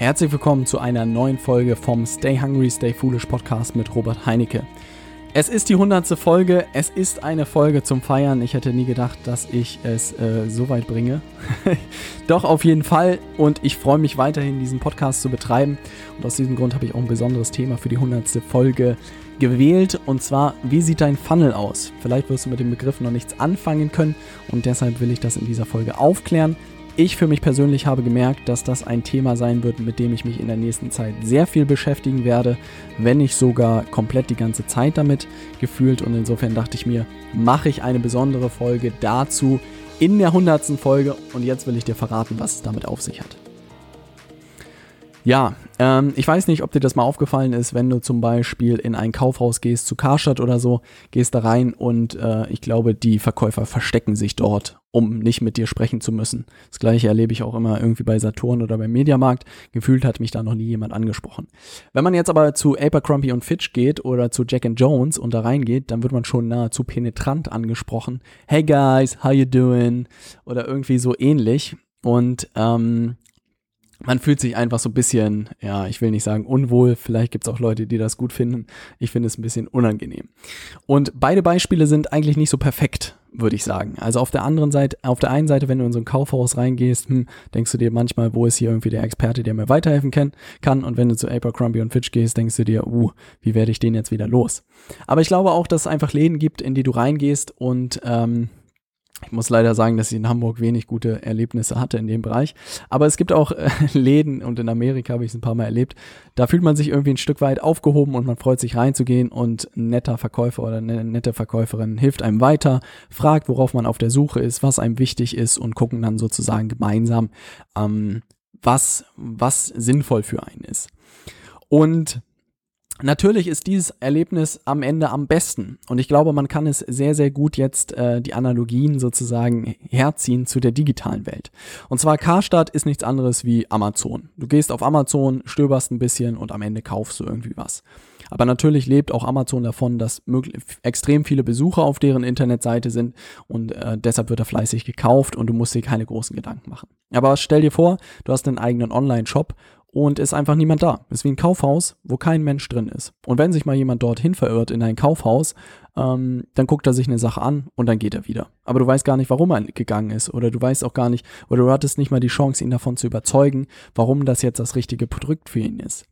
Herzlich willkommen zu einer neuen Folge vom Stay Hungry, Stay Foolish Podcast mit Robert Heinecke. Es ist die hundertste Folge, es ist eine Folge zum Feiern. Ich hätte nie gedacht, dass ich es äh, so weit bringe. Doch auf jeden Fall und ich freue mich weiterhin, diesen Podcast zu betreiben. Und aus diesem Grund habe ich auch ein besonderes Thema für die hundertste Folge gewählt. Und zwar, wie sieht dein Funnel aus? Vielleicht wirst du mit dem Begriff noch nichts anfangen können und deshalb will ich das in dieser Folge aufklären. Ich für mich persönlich habe gemerkt, dass das ein Thema sein wird, mit dem ich mich in der nächsten Zeit sehr viel beschäftigen werde, wenn nicht sogar komplett die ganze Zeit damit gefühlt. Und insofern dachte ich mir, mache ich eine besondere Folge dazu in der hundertsten Folge. Und jetzt will ich dir verraten, was es damit auf sich hat. Ja, ähm, ich weiß nicht, ob dir das mal aufgefallen ist, wenn du zum Beispiel in ein Kaufhaus gehst, zu Karstadt oder so, gehst da rein und äh, ich glaube, die Verkäufer verstecken sich dort, um nicht mit dir sprechen zu müssen. Das gleiche erlebe ich auch immer irgendwie bei Saturn oder beim Mediamarkt. Gefühlt hat mich da noch nie jemand angesprochen. Wenn man jetzt aber zu Abercrombie und Fitch geht oder zu Jack and Jones und da reingeht, dann wird man schon nahezu penetrant angesprochen. Hey guys, how you doing? Oder irgendwie so ähnlich. Und ähm, man fühlt sich einfach so ein bisschen, ja, ich will nicht sagen unwohl, vielleicht gibt es auch Leute, die das gut finden. Ich finde es ein bisschen unangenehm. Und beide Beispiele sind eigentlich nicht so perfekt, würde ich sagen. Also auf der anderen Seite, auf der einen Seite, wenn du in so ein Kaufhaus reingehst, hm, denkst du dir manchmal, wo ist hier irgendwie der Experte, der mir weiterhelfen kann, kann. Und wenn du zu Abercrombie und Fitch gehst, denkst du dir, uh, wie werde ich den jetzt wieder los? Aber ich glaube auch, dass es einfach Läden gibt, in die du reingehst und ähm, ich muss leider sagen, dass ich in Hamburg wenig gute Erlebnisse hatte in dem Bereich. Aber es gibt auch äh, Läden und in Amerika habe ich es ein paar Mal erlebt. Da fühlt man sich irgendwie ein Stück weit aufgehoben und man freut sich reinzugehen und ein netter Verkäufer oder eine nette Verkäuferin hilft einem weiter, fragt, worauf man auf der Suche ist, was einem wichtig ist und gucken dann sozusagen gemeinsam, ähm, was, was sinnvoll für einen ist. Und Natürlich ist dieses Erlebnis am Ende am besten und ich glaube, man kann es sehr, sehr gut jetzt äh, die Analogien sozusagen herziehen zu der digitalen Welt. Und zwar Karstadt ist nichts anderes wie Amazon. Du gehst auf Amazon, stöberst ein bisschen und am Ende kaufst du irgendwie was. Aber natürlich lebt auch Amazon davon, dass extrem viele Besucher auf deren Internetseite sind und äh, deshalb wird er fleißig gekauft und du musst dir keine großen Gedanken machen. Aber stell dir vor, du hast einen eigenen Online-Shop und ist einfach niemand da. Ist wie ein Kaufhaus, wo kein Mensch drin ist. Und wenn sich mal jemand dorthin verirrt in ein Kaufhaus, ähm, dann guckt er sich eine Sache an und dann geht er wieder. Aber du weißt gar nicht, warum er gegangen ist oder du weißt auch gar nicht oder du hattest nicht mal die Chance, ihn davon zu überzeugen, warum das jetzt das richtige Produkt für ihn ist.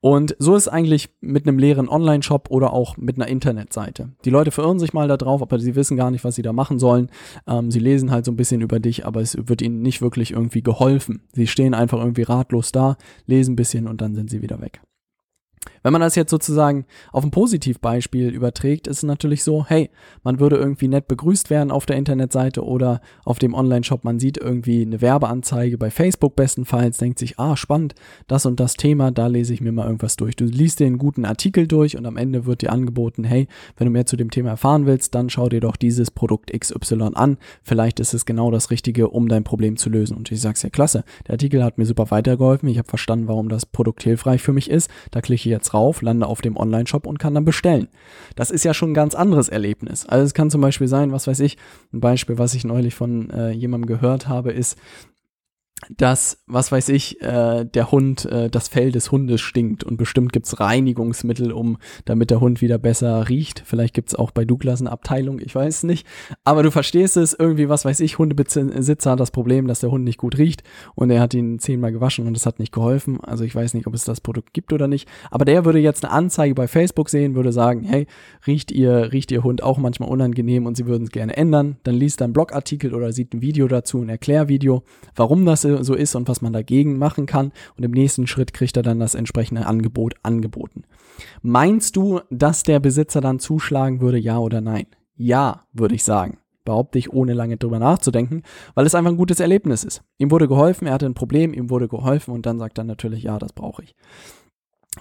Und so ist es eigentlich mit einem leeren Online-Shop oder auch mit einer Internetseite. Die Leute verirren sich mal da drauf, aber sie wissen gar nicht, was sie da machen sollen. Ähm, sie lesen halt so ein bisschen über dich, aber es wird ihnen nicht wirklich irgendwie geholfen. Sie stehen einfach irgendwie ratlos da, lesen ein bisschen und dann sind sie wieder weg. Wenn man das jetzt sozusagen auf ein Positivbeispiel überträgt, ist es natürlich so, hey, man würde irgendwie nett begrüßt werden auf der Internetseite oder auf dem Online-Shop, man sieht irgendwie eine Werbeanzeige bei Facebook bestenfalls, denkt sich, ah, spannend, das und das Thema, da lese ich mir mal irgendwas durch. Du liest den guten Artikel durch und am Ende wird dir angeboten, hey, wenn du mehr zu dem Thema erfahren willst, dann schau dir doch dieses Produkt XY an. Vielleicht ist es genau das Richtige, um dein Problem zu lösen. Und ich sag's ja, klasse, der Artikel hat mir super weitergeholfen, ich habe verstanden, warum das Produkt hilfreich für mich ist, da klicke ich jetzt drauf, lande auf dem Online-Shop und kann dann bestellen. Das ist ja schon ein ganz anderes Erlebnis. Also es kann zum Beispiel sein, was weiß ich, ein Beispiel, was ich neulich von äh, jemandem gehört habe, ist, dass, was weiß ich, äh, der Hund, äh, das Fell des Hundes stinkt und bestimmt gibt's Reinigungsmittel, um, damit der Hund wieder besser riecht. Vielleicht gibt's auch bei Douglas eine Abteilung, ich weiß es nicht. Aber du verstehst es, irgendwie, was weiß ich, Hundebesitzer hat das Problem, dass der Hund nicht gut riecht und er hat ihn zehnmal gewaschen und es hat nicht geholfen. Also ich weiß nicht, ob es das Produkt gibt oder nicht. Aber der würde jetzt eine Anzeige bei Facebook sehen, würde sagen, hey, riecht ihr, riecht ihr Hund auch manchmal unangenehm und sie würden es gerne ändern. Dann liest er einen Blogartikel oder sieht ein Video dazu, ein Erklärvideo, warum das so ist und was man dagegen machen kann. Und im nächsten Schritt kriegt er dann das entsprechende Angebot angeboten. Meinst du, dass der Besitzer dann zuschlagen würde, ja oder nein? Ja, würde ich sagen. Behaupte ich, ohne lange drüber nachzudenken, weil es einfach ein gutes Erlebnis ist. Ihm wurde geholfen, er hatte ein Problem, ihm wurde geholfen und dann sagt er natürlich, ja, das brauche ich.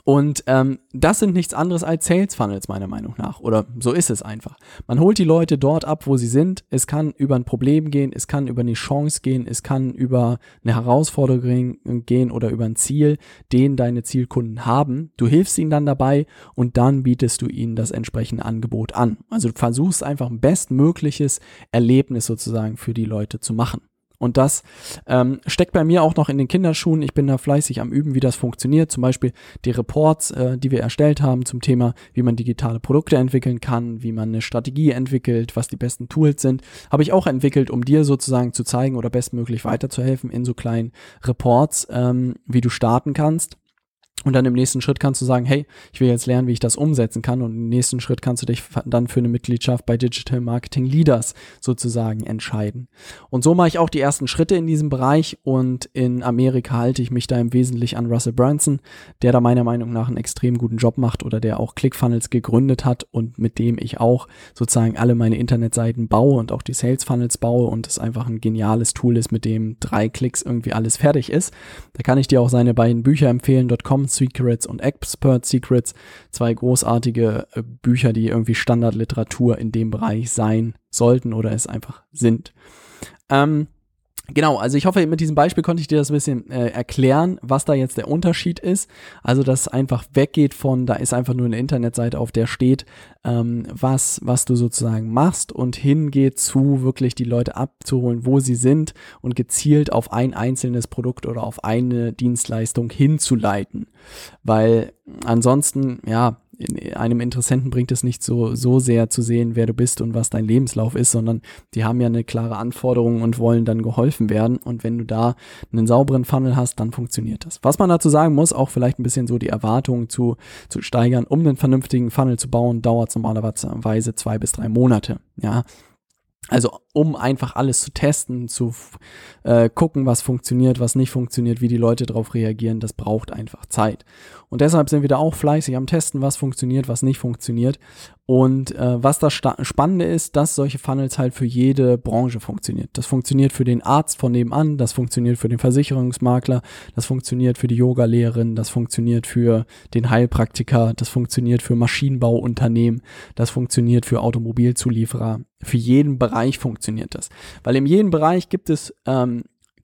Und ähm, das sind nichts anderes als Sales Funnels, meiner Meinung nach. Oder so ist es einfach. Man holt die Leute dort ab, wo sie sind. Es kann über ein Problem gehen, es kann über eine Chance gehen, es kann über eine Herausforderung gehen oder über ein Ziel, den deine Zielkunden haben. Du hilfst ihnen dann dabei und dann bietest du ihnen das entsprechende Angebot an. Also du versuchst einfach ein bestmögliches Erlebnis sozusagen für die Leute zu machen. Und das ähm, steckt bei mir auch noch in den Kinderschuhen. Ich bin da fleißig am Üben, wie das funktioniert. Zum Beispiel die Reports, äh, die wir erstellt haben zum Thema, wie man digitale Produkte entwickeln kann, wie man eine Strategie entwickelt, was die besten Tools sind, habe ich auch entwickelt, um dir sozusagen zu zeigen oder bestmöglich weiterzuhelfen in so kleinen Reports, ähm, wie du starten kannst. Und dann im nächsten Schritt kannst du sagen, hey, ich will jetzt lernen, wie ich das umsetzen kann. Und im nächsten Schritt kannst du dich dann für eine Mitgliedschaft bei Digital Marketing Leaders sozusagen entscheiden. Und so mache ich auch die ersten Schritte in diesem Bereich. Und in Amerika halte ich mich da im Wesentlichen an Russell Branson, der da meiner Meinung nach einen extrem guten Job macht oder der auch ClickFunnels gegründet hat und mit dem ich auch sozusagen alle meine Internetseiten baue und auch die Sales Funnels baue und es einfach ein geniales Tool ist, mit dem drei Klicks irgendwie alles fertig ist. Da kann ich dir auch seine beiden Bücher empfehlen. .com Secrets und Expert Secrets. Zwei großartige äh, Bücher, die irgendwie Standardliteratur in dem Bereich sein sollten oder es einfach sind. Ähm, Genau, also ich hoffe, mit diesem Beispiel konnte ich dir das ein bisschen äh, erklären, was da jetzt der Unterschied ist. Also, dass einfach weggeht von, da ist einfach nur eine Internetseite, auf der steht, ähm, was, was du sozusagen machst und hingeht zu wirklich die Leute abzuholen, wo sie sind und gezielt auf ein einzelnes Produkt oder auf eine Dienstleistung hinzuleiten. Weil ansonsten, ja, einem Interessenten bringt es nicht so, so sehr zu sehen, wer du bist und was dein Lebenslauf ist, sondern die haben ja eine klare Anforderung und wollen dann geholfen werden. Und wenn du da einen sauberen Funnel hast, dann funktioniert das. Was man dazu sagen muss, auch vielleicht ein bisschen so die Erwartungen zu, zu steigern, um einen vernünftigen Funnel zu bauen, dauert es normalerweise zwei bis drei Monate. Ja, also um einfach alles zu testen, zu äh, gucken, was funktioniert, was nicht funktioniert, wie die Leute darauf reagieren, das braucht einfach Zeit. Und deshalb sind wir da auch fleißig am Testen, was funktioniert, was nicht funktioniert. Und äh, was das Spannende ist, dass solche Funnels halt für jede Branche funktioniert. Das funktioniert für den Arzt von nebenan, das funktioniert für den Versicherungsmakler, das funktioniert für die Yogalehrerin, das funktioniert für den Heilpraktiker, das funktioniert für Maschinenbauunternehmen, das funktioniert für Automobilzulieferer. Für jeden Bereich funktioniert das. Weil in jedem Bereich gibt es ähm,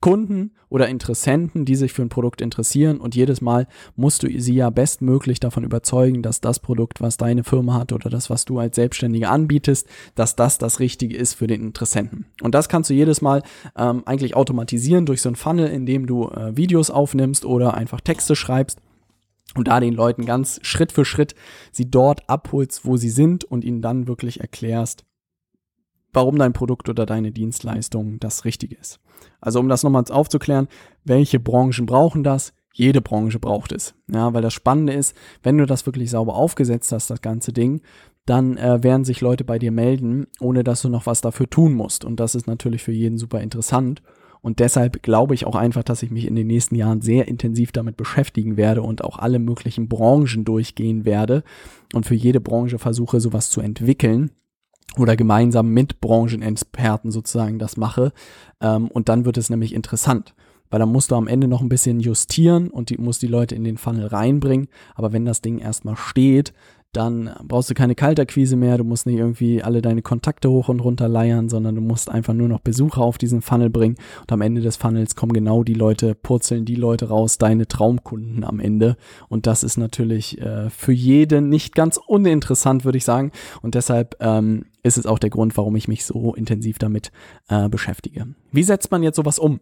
Kunden oder Interessenten, die sich für ein Produkt interessieren und jedes Mal musst du sie ja bestmöglich davon überzeugen, dass das Produkt, was deine Firma hat oder das, was du als Selbstständiger anbietest, dass das das Richtige ist für den Interessenten. Und das kannst du jedes Mal ähm, eigentlich automatisieren durch so ein Funnel, in dem du äh, Videos aufnimmst oder einfach Texte schreibst und da den Leuten ganz Schritt für Schritt sie dort abholst, wo sie sind und ihnen dann wirklich erklärst, warum dein Produkt oder deine Dienstleistung das Richtige ist. Also um das nochmal aufzuklären, welche Branchen brauchen das? Jede Branche braucht es. Ja, weil das Spannende ist, wenn du das wirklich sauber aufgesetzt hast, das ganze Ding, dann äh, werden sich Leute bei dir melden, ohne dass du noch was dafür tun musst. Und das ist natürlich für jeden super interessant. Und deshalb glaube ich auch einfach, dass ich mich in den nächsten Jahren sehr intensiv damit beschäftigen werde und auch alle möglichen Branchen durchgehen werde und für jede Branche versuche, sowas zu entwickeln oder gemeinsam mit Branchenexperten sozusagen das mache. Ähm, und dann wird es nämlich interessant, weil dann musst du am Ende noch ein bisschen justieren und die, musst die Leute in den Funnel reinbringen. Aber wenn das Ding erstmal steht, dann brauchst du keine Kaltakquise mehr, du musst nicht irgendwie alle deine Kontakte hoch und runter leiern, sondern du musst einfach nur noch Besucher auf diesen Funnel bringen und am Ende des Funnels kommen genau die Leute, purzeln die Leute raus, deine Traumkunden am Ende und das ist natürlich äh, für jeden nicht ganz uninteressant, würde ich sagen und deshalb ähm, ist es auch der Grund, warum ich mich so intensiv damit äh, beschäftige. Wie setzt man jetzt sowas um?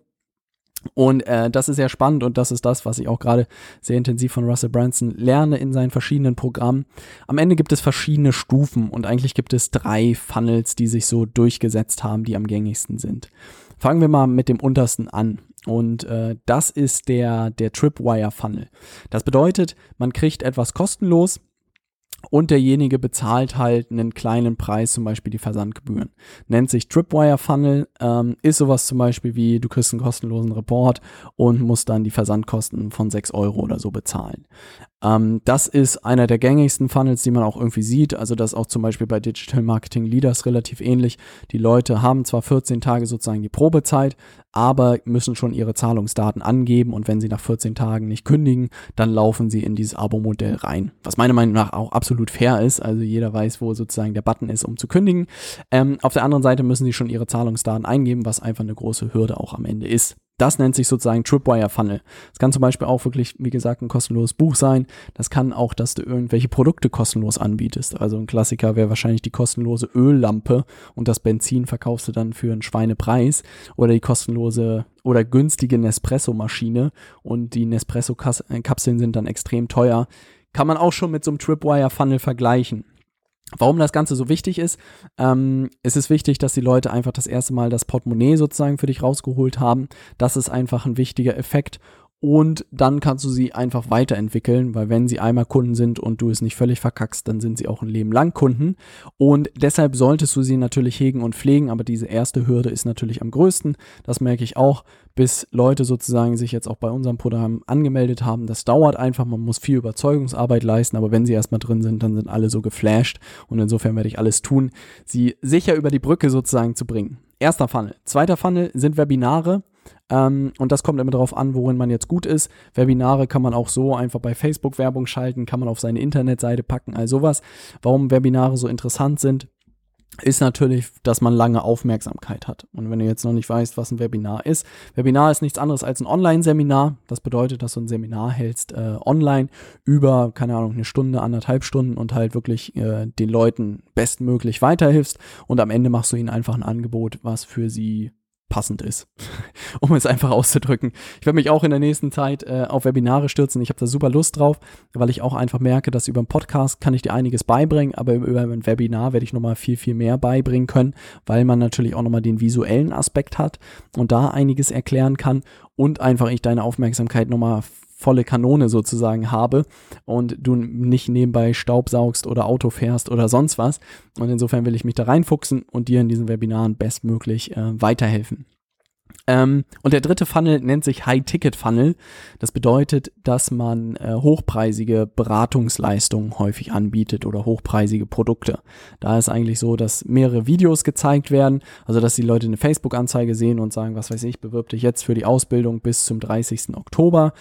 Und äh, das ist sehr spannend und das ist das, was ich auch gerade sehr intensiv von Russell Branson lerne in seinen verschiedenen Programmen. Am Ende gibt es verschiedene Stufen und eigentlich gibt es drei Funnels, die sich so durchgesetzt haben, die am gängigsten sind. Fangen wir mal mit dem untersten an. Und äh, das ist der, der Tripwire Funnel. Das bedeutet, man kriegt etwas kostenlos und derjenige bezahlt halt einen kleinen Preis, zum Beispiel die Versandgebühren. Nennt sich Tripwire Funnel, ähm, ist sowas zum Beispiel wie, du kriegst einen kostenlosen Report und musst dann die Versandkosten von 6 Euro oder so bezahlen. Ähm, das ist einer der gängigsten Funnels, die man auch irgendwie sieht. Also das auch zum Beispiel bei Digital Marketing Leaders relativ ähnlich. Die Leute haben zwar 14 Tage sozusagen die Probezeit, aber müssen schon ihre Zahlungsdaten angeben und wenn sie nach 14 Tagen nicht kündigen, dann laufen sie in dieses Abo-Modell rein. Was meiner Meinung nach auch absolut fair ist. Also jeder weiß, wo sozusagen der Button ist, um zu kündigen. Ähm, auf der anderen Seite müssen sie schon ihre Zahlungsdaten eingeben, was einfach eine große Hürde auch am Ende ist. Das nennt sich sozusagen Tripwire Funnel. Es kann zum Beispiel auch wirklich, wie gesagt, ein kostenloses Buch sein. Das kann auch, dass du irgendwelche Produkte kostenlos anbietest. Also ein Klassiker wäre wahrscheinlich die kostenlose Öllampe und das Benzin verkaufst du dann für einen Schweinepreis oder die kostenlose oder günstige Nespresso-Maschine und die Nespresso-Kapseln sind dann extrem teuer. Kann man auch schon mit so einem Tripwire Funnel vergleichen. Warum das Ganze so wichtig ist, ähm, es ist wichtig, dass die Leute einfach das erste Mal das Portemonnaie sozusagen für dich rausgeholt haben. Das ist einfach ein wichtiger Effekt und dann kannst du sie einfach weiterentwickeln, weil wenn sie einmal Kunden sind und du es nicht völlig verkackst, dann sind sie auch ein Leben lang Kunden und deshalb solltest du sie natürlich hegen und pflegen, aber diese erste Hürde ist natürlich am größten, das merke ich auch, bis Leute sozusagen sich jetzt auch bei unserem Programm angemeldet haben, das dauert einfach, man muss viel Überzeugungsarbeit leisten, aber wenn sie erstmal drin sind, dann sind alle so geflasht und insofern werde ich alles tun, sie sicher über die Brücke sozusagen zu bringen. Erster Funnel. Zweiter Funnel sind Webinare. Ähm, und das kommt immer darauf an, worin man jetzt gut ist. Webinare kann man auch so einfach bei Facebook Werbung schalten, kann man auf seine Internetseite packen, all sowas. Warum Webinare so interessant sind, ist natürlich, dass man lange Aufmerksamkeit hat. Und wenn du jetzt noch nicht weißt, was ein Webinar ist, Webinar ist nichts anderes als ein Online-Seminar. Das bedeutet, dass du ein Seminar hältst äh, online über, keine Ahnung, eine Stunde, anderthalb Stunden und halt wirklich äh, den Leuten bestmöglich weiterhilfst. Und am Ende machst du ihnen einfach ein Angebot, was für sie passend ist, um es einfach auszudrücken. Ich werde mich auch in der nächsten Zeit äh, auf Webinare stürzen. Ich habe da super Lust drauf, weil ich auch einfach merke, dass über einen Podcast kann ich dir einiges beibringen, aber über ein Webinar werde ich nochmal viel, viel mehr beibringen können, weil man natürlich auch nochmal den visuellen Aspekt hat und da einiges erklären kann und einfach ich deine Aufmerksamkeit nochmal volle Kanone sozusagen habe und du nicht nebenbei Staubsaugst oder Auto fährst oder sonst was. Und insofern will ich mich da reinfuchsen und dir in diesen Webinaren bestmöglich äh, weiterhelfen. Ähm, und der dritte Funnel nennt sich High-Ticket-Funnel. Das bedeutet, dass man äh, hochpreisige Beratungsleistungen häufig anbietet oder hochpreisige Produkte. Da ist eigentlich so, dass mehrere Videos gezeigt werden, also dass die Leute eine Facebook-Anzeige sehen und sagen, was weiß ich, bewirb dich jetzt für die Ausbildung bis zum 30. Oktober,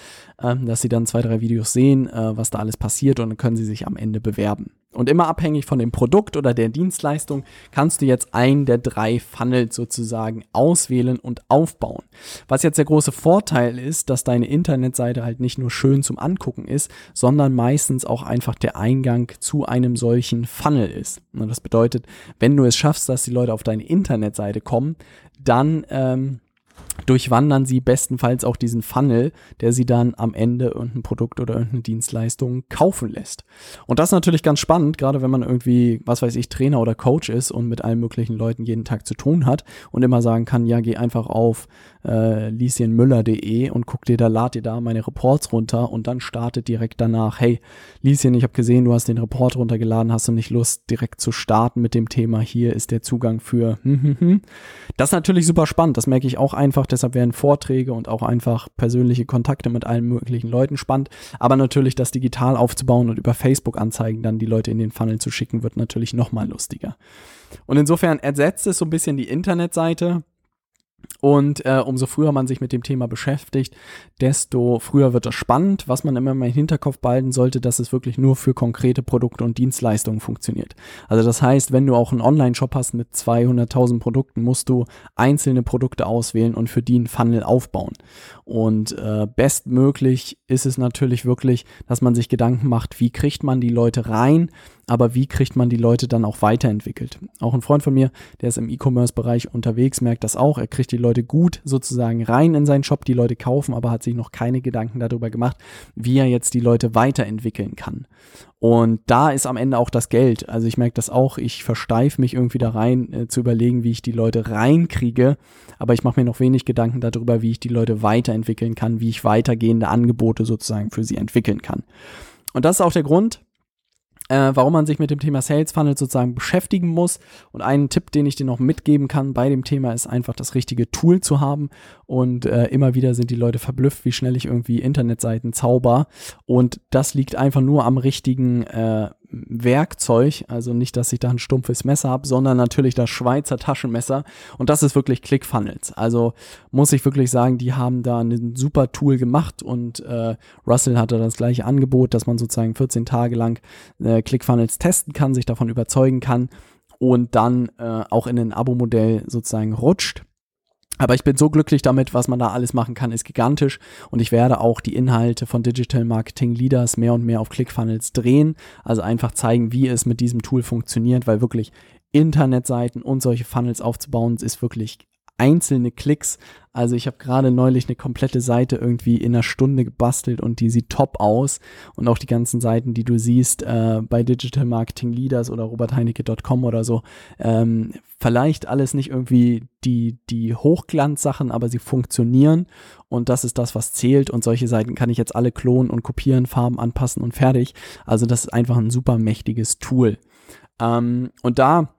ähm, dass sie dann zwei, drei Videos sehen, äh, was da alles passiert und dann können sie sich am Ende bewerben. Und immer abhängig von dem Produkt oder der Dienstleistung kannst du jetzt einen der drei Funnels sozusagen auswählen und aufbauen. Was jetzt der große Vorteil ist, dass deine Internetseite halt nicht nur schön zum Angucken ist, sondern meistens auch einfach der Eingang zu einem solchen Funnel ist. Und das bedeutet, wenn du es schaffst, dass die Leute auf deine Internetseite kommen, dann ähm, durchwandern sie bestenfalls auch diesen Funnel, der sie dann am Ende irgendein Produkt oder irgendeine Dienstleistung kaufen lässt. Und das ist natürlich ganz spannend, gerade wenn man irgendwie, was weiß ich, Trainer oder Coach ist und mit allen möglichen Leuten jeden Tag zu tun hat und immer sagen kann, ja, geh einfach auf äh, lieschenmüller.de und guck dir da, lad dir da meine Reports runter und dann startet direkt danach, hey, Lieschen, ich habe gesehen, du hast den Report runtergeladen, hast du nicht Lust, direkt zu starten mit dem Thema, hier ist der Zugang für, hm, hm, hm. das ist natürlich super spannend, das merke ich auch einfach, deshalb werden Vorträge und auch einfach persönliche Kontakte mit allen möglichen Leuten spannend, aber natürlich das digital aufzubauen und über Facebook-Anzeigen dann die Leute in den Funnel zu schicken, wird natürlich nochmal lustiger. Und insofern ersetzt es so ein bisschen die Internetseite, und äh, umso früher man sich mit dem Thema beschäftigt, desto früher wird es spannend. Was man immer mal im Hinterkopf behalten sollte, dass es wirklich nur für konkrete Produkte und Dienstleistungen funktioniert. Also das heißt, wenn du auch einen Online-Shop hast mit 200.000 Produkten, musst du einzelne Produkte auswählen und für die einen Funnel aufbauen. Und äh, bestmöglich ist es natürlich wirklich, dass man sich Gedanken macht, wie kriegt man die Leute rein, aber wie kriegt man die Leute dann auch weiterentwickelt. Auch ein Freund von mir, der ist im E-Commerce-Bereich unterwegs, merkt das auch. Er kriegt die Leute gut sozusagen rein in seinen Shop, die Leute kaufen, aber hat sich noch keine Gedanken darüber gemacht, wie er jetzt die Leute weiterentwickeln kann. Und da ist am Ende auch das Geld. Also ich merke das auch, ich versteife mich irgendwie da rein, äh, zu überlegen, wie ich die Leute reinkriege, aber ich mache mir noch wenig Gedanken darüber, wie ich die Leute weiterentwickeln kann, wie ich weitergehende Angebote sozusagen für sie entwickeln kann. Und das ist auch der Grund, äh, warum man sich mit dem Thema Sales Funnel sozusagen beschäftigen muss. Und einen Tipp, den ich dir noch mitgeben kann bei dem Thema, ist einfach das richtige Tool zu haben. Und äh, immer wieder sind die Leute verblüfft, wie schnell ich irgendwie Internetseiten zauber. Und das liegt einfach nur am richtigen äh, Werkzeug, also nicht, dass ich da ein stumpfes Messer habe, sondern natürlich das Schweizer Taschenmesser und das ist wirklich ClickFunnels. Also muss ich wirklich sagen, die haben da ein super Tool gemacht und äh, Russell hatte das gleiche Angebot, dass man sozusagen 14 Tage lang äh, ClickFunnels testen kann, sich davon überzeugen kann und dann äh, auch in ein Abo-Modell sozusagen rutscht. Aber ich bin so glücklich damit, was man da alles machen kann, ist gigantisch. Und ich werde auch die Inhalte von Digital Marketing Leaders mehr und mehr auf ClickFunnels drehen. Also einfach zeigen, wie es mit diesem Tool funktioniert, weil wirklich Internetseiten und solche Funnels aufzubauen, ist wirklich einzelne Klicks. Also ich habe gerade neulich eine komplette Seite irgendwie in einer Stunde gebastelt und die sieht top aus. Und auch die ganzen Seiten, die du siehst äh, bei Digital Marketing Leaders oder robertheinecke.com oder so, ähm, vielleicht alles nicht irgendwie die, die Hochglanzsachen, aber sie funktionieren und das ist das, was zählt. Und solche Seiten kann ich jetzt alle klonen und kopieren, Farben anpassen und fertig. Also das ist einfach ein super mächtiges Tool. Ähm, und da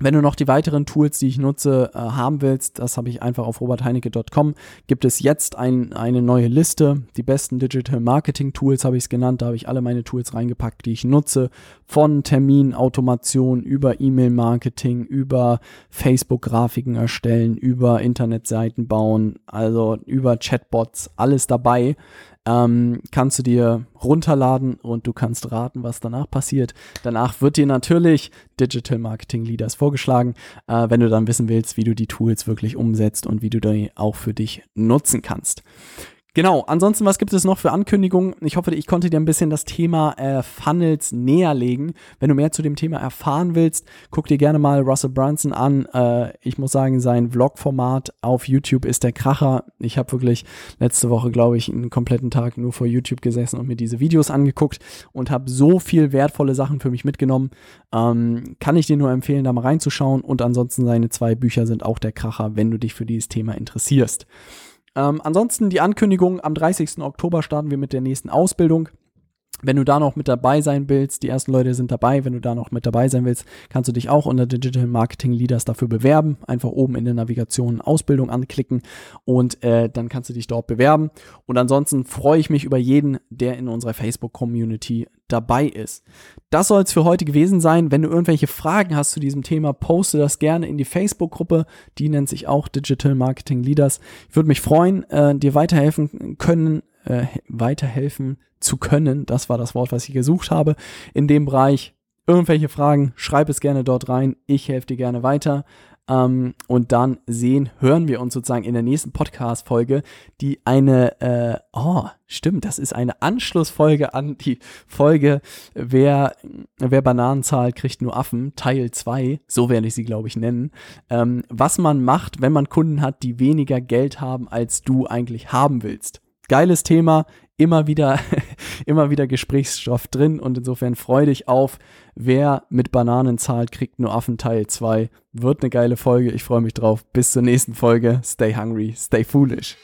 wenn du noch die weiteren Tools, die ich nutze, äh, haben willst, das habe ich einfach auf robertheinecke.com, gibt es jetzt ein, eine neue Liste. Die besten Digital Marketing Tools habe ich es genannt. Da habe ich alle meine Tools reingepackt, die ich nutze. Von Terminautomation über E-Mail-Marketing, über Facebook-Grafiken erstellen, über Internetseiten bauen, also über Chatbots, alles dabei ähm, kannst du dir runterladen und du kannst raten, was danach passiert. Danach wird dir natürlich Digital Marketing Leaders vorgeschlagen, äh, wenn du dann wissen willst, wie du die Tools wirklich umsetzt und wie du die auch für dich nutzen kannst. Genau, ansonsten, was gibt es noch für Ankündigungen? Ich hoffe, ich konnte dir ein bisschen das Thema äh, Funnels näher legen. Wenn du mehr zu dem Thema erfahren willst, guck dir gerne mal Russell Brunson an. Äh, ich muss sagen, sein Vlog-Format auf YouTube ist der Kracher. Ich habe wirklich letzte Woche, glaube ich, einen kompletten Tag nur vor YouTube gesessen und mir diese Videos angeguckt und habe so viel wertvolle Sachen für mich mitgenommen. Ähm, kann ich dir nur empfehlen, da mal reinzuschauen. Und ansonsten seine zwei Bücher sind auch der Kracher, wenn du dich für dieses Thema interessierst. Ähm, ansonsten die Ankündigung, am 30. Oktober starten wir mit der nächsten Ausbildung. Wenn du da noch mit dabei sein willst, die ersten Leute sind dabei, wenn du da noch mit dabei sein willst, kannst du dich auch unter Digital Marketing Leaders dafür bewerben. Einfach oben in der Navigation Ausbildung anklicken und äh, dann kannst du dich dort bewerben. Und ansonsten freue ich mich über jeden, der in unserer Facebook-Community dabei ist. Das soll es für heute gewesen sein. Wenn du irgendwelche Fragen hast zu diesem Thema, poste das gerne in die Facebook-Gruppe. Die nennt sich auch Digital Marketing Leaders. Ich würde mich freuen, äh, dir weiterhelfen können, äh, weiterhelfen zu können. Das war das Wort, was ich gesucht habe. In dem Bereich irgendwelche Fragen, schreib es gerne dort rein. Ich helfe dir gerne weiter. Ähm, und dann sehen, hören wir uns sozusagen in der nächsten Podcast-Folge, die eine, äh, oh, stimmt, das ist eine Anschlussfolge an die Folge, wer, wer Bananen zahlt, kriegt nur Affen, Teil 2, so werde ich sie, glaube ich, nennen. Ähm, was man macht, wenn man Kunden hat, die weniger Geld haben, als du eigentlich haben willst. Geiles Thema, immer wieder, immer wieder Gesprächsstoff drin und insofern freu dich auf, wer mit Bananen zahlt, kriegt nur Affen Teil 2. Wird eine geile Folge, ich freue mich drauf. Bis zur nächsten Folge. Stay hungry, stay foolish.